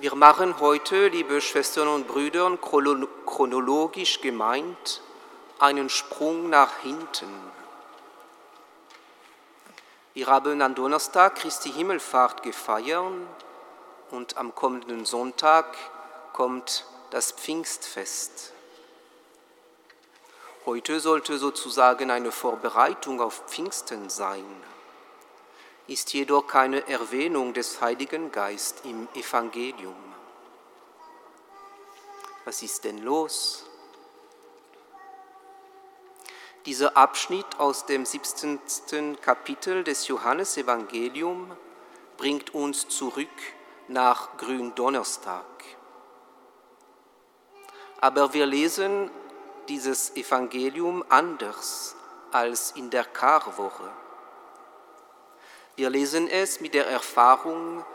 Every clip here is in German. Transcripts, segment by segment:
Wir machen heute, liebe Schwestern und Brüder, chronologisch gemeint einen Sprung nach hinten. Wir haben am Donnerstag Christi Himmelfahrt gefeiert und am kommenden Sonntag kommt das Pfingstfest. Heute sollte sozusagen eine Vorbereitung auf Pfingsten sein, ist jedoch keine Erwähnung des Heiligen Geist im Evangelium. Was ist denn los? Dieser Abschnitt aus dem 17. Kapitel des Johannesevangelium bringt uns zurück nach Gründonnerstag. Aber wir lesen dieses Evangelium anders als in der Karwoche. Wir lesen es mit der Erfahrung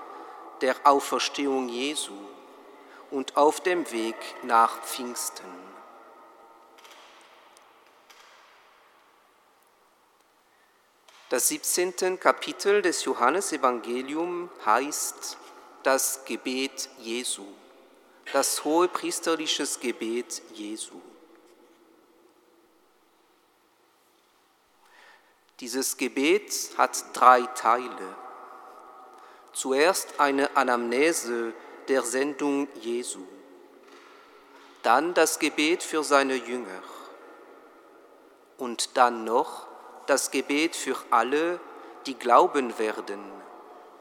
der Auferstehung Jesu und auf dem Weg nach Pfingsten. Das 17. Kapitel des Johannesevangelium heißt das Gebet Jesu, das hohe priesterliches Gebet Jesu. Dieses Gebet hat drei Teile. Zuerst eine Anamnese der Sendung Jesu, dann das Gebet für seine Jünger und dann noch das Gebet für alle, die glauben werden,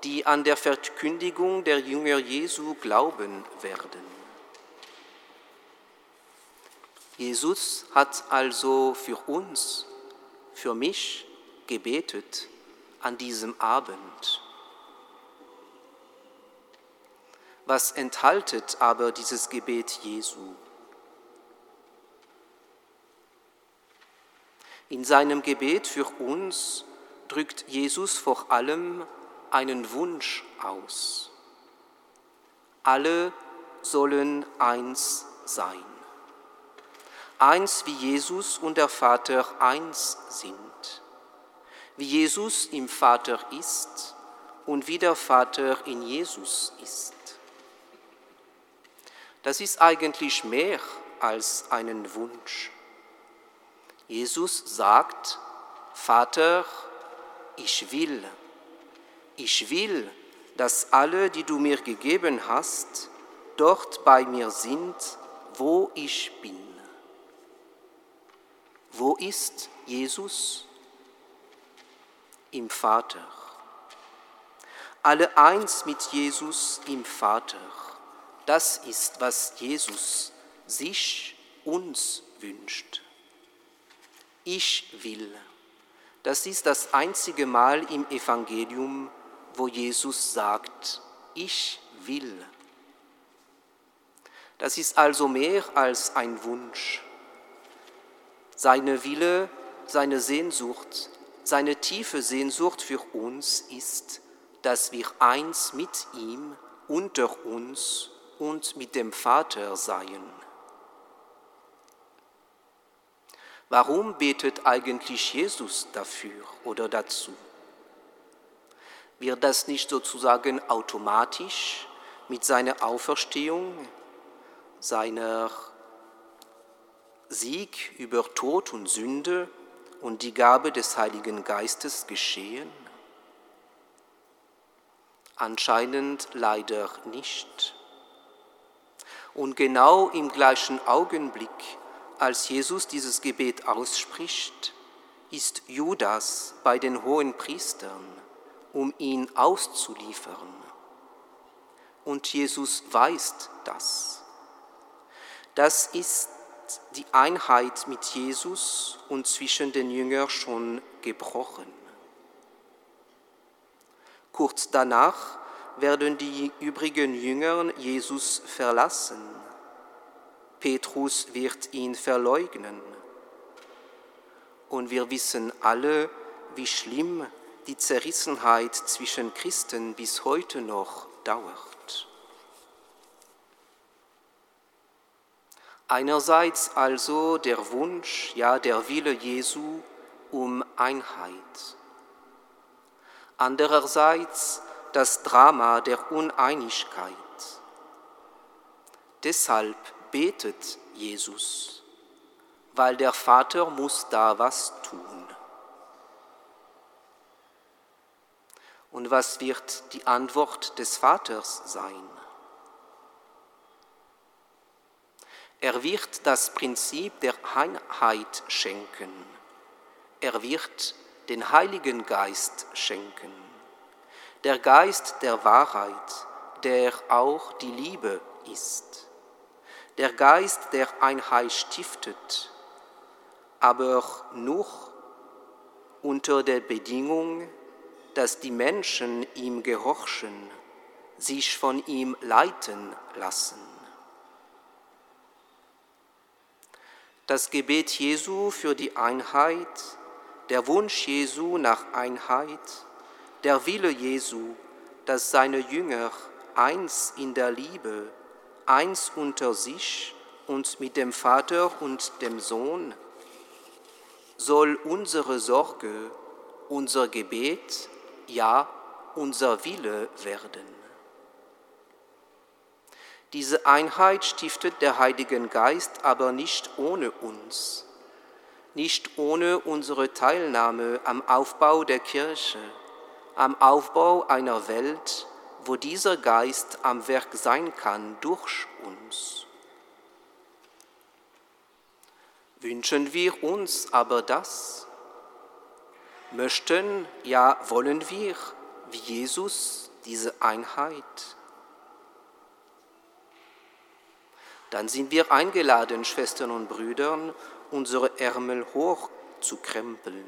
die an der Verkündigung der Jünger Jesu glauben werden. Jesus hat also für uns, für mich, gebetet an diesem Abend. Was enthaltet aber dieses Gebet Jesu? In seinem Gebet für uns drückt Jesus vor allem einen Wunsch aus. Alle sollen eins sein. Eins wie Jesus und der Vater eins sind wie Jesus im Vater ist und wie der Vater in Jesus ist. Das ist eigentlich mehr als einen Wunsch. Jesus sagt, Vater, ich will, ich will, dass alle, die du mir gegeben hast, dort bei mir sind, wo ich bin. Wo ist Jesus? Im Vater. Alle eins mit Jesus im Vater. Das ist, was Jesus sich, uns wünscht. Ich will. Das ist das einzige Mal im Evangelium, wo Jesus sagt, ich will. Das ist also mehr als ein Wunsch. Seine Wille, seine Sehnsucht seine tiefe Sehnsucht für uns ist, dass wir eins mit ihm, unter uns und mit dem Vater seien. Warum betet eigentlich Jesus dafür oder dazu? Wird das nicht sozusagen automatisch mit seiner Auferstehung, seiner Sieg über Tod und Sünde und die Gabe des Heiligen Geistes geschehen? Anscheinend leider nicht. Und genau im gleichen Augenblick, als Jesus dieses Gebet ausspricht, ist Judas bei den hohen Priestern, um ihn auszuliefern. Und Jesus weiß das. Das ist die Einheit mit Jesus und zwischen den Jüngern schon gebrochen. Kurz danach werden die übrigen Jünger Jesus verlassen. Petrus wird ihn verleugnen. Und wir wissen alle, wie schlimm die Zerrissenheit zwischen Christen bis heute noch dauert. Einerseits also der Wunsch, ja der Wille Jesu um Einheit. Andererseits das Drama der Uneinigkeit, Deshalb betet Jesus, weil der Vater muss da was tun. Und was wird die Antwort des Vaters sein? Er wird das Prinzip der Einheit schenken. Er wird den Heiligen Geist schenken. Der Geist der Wahrheit, der auch die Liebe ist. Der Geist der Einheit stiftet, aber nur unter der Bedingung, dass die Menschen ihm gehorchen, sich von ihm leiten lassen. Das Gebet Jesu für die Einheit, der Wunsch Jesu nach Einheit, der Wille Jesu, dass seine Jünger eins in der Liebe, eins unter sich und mit dem Vater und dem Sohn, soll unsere Sorge, unser Gebet, ja unser Wille werden. Diese Einheit stiftet der Heilige Geist aber nicht ohne uns, nicht ohne unsere Teilnahme am Aufbau der Kirche, am Aufbau einer Welt, wo dieser Geist am Werk sein kann durch uns. Wünschen wir uns aber das? Möchten, ja wollen wir, wie Jesus, diese Einheit? Dann sind wir eingeladen, Schwestern und Brüdern, unsere Ärmel hoch zu krempeln.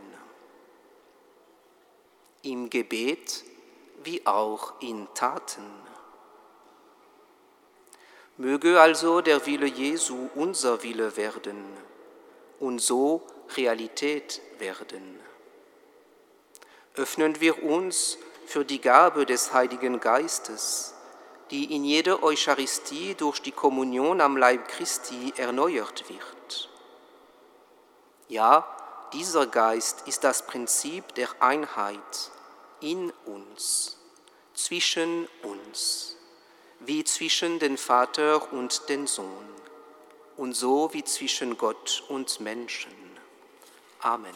Im Gebet wie auch in Taten. Möge also der Wille Jesu unser Wille werden und so Realität werden. Öffnen wir uns für die Gabe des Heiligen Geistes, die in jeder Eucharistie durch die Kommunion am Leib Christi erneuert wird. Ja, dieser Geist ist das Prinzip der Einheit in uns, zwischen uns, wie zwischen den Vater und den Sohn und so wie zwischen Gott und Menschen. Amen.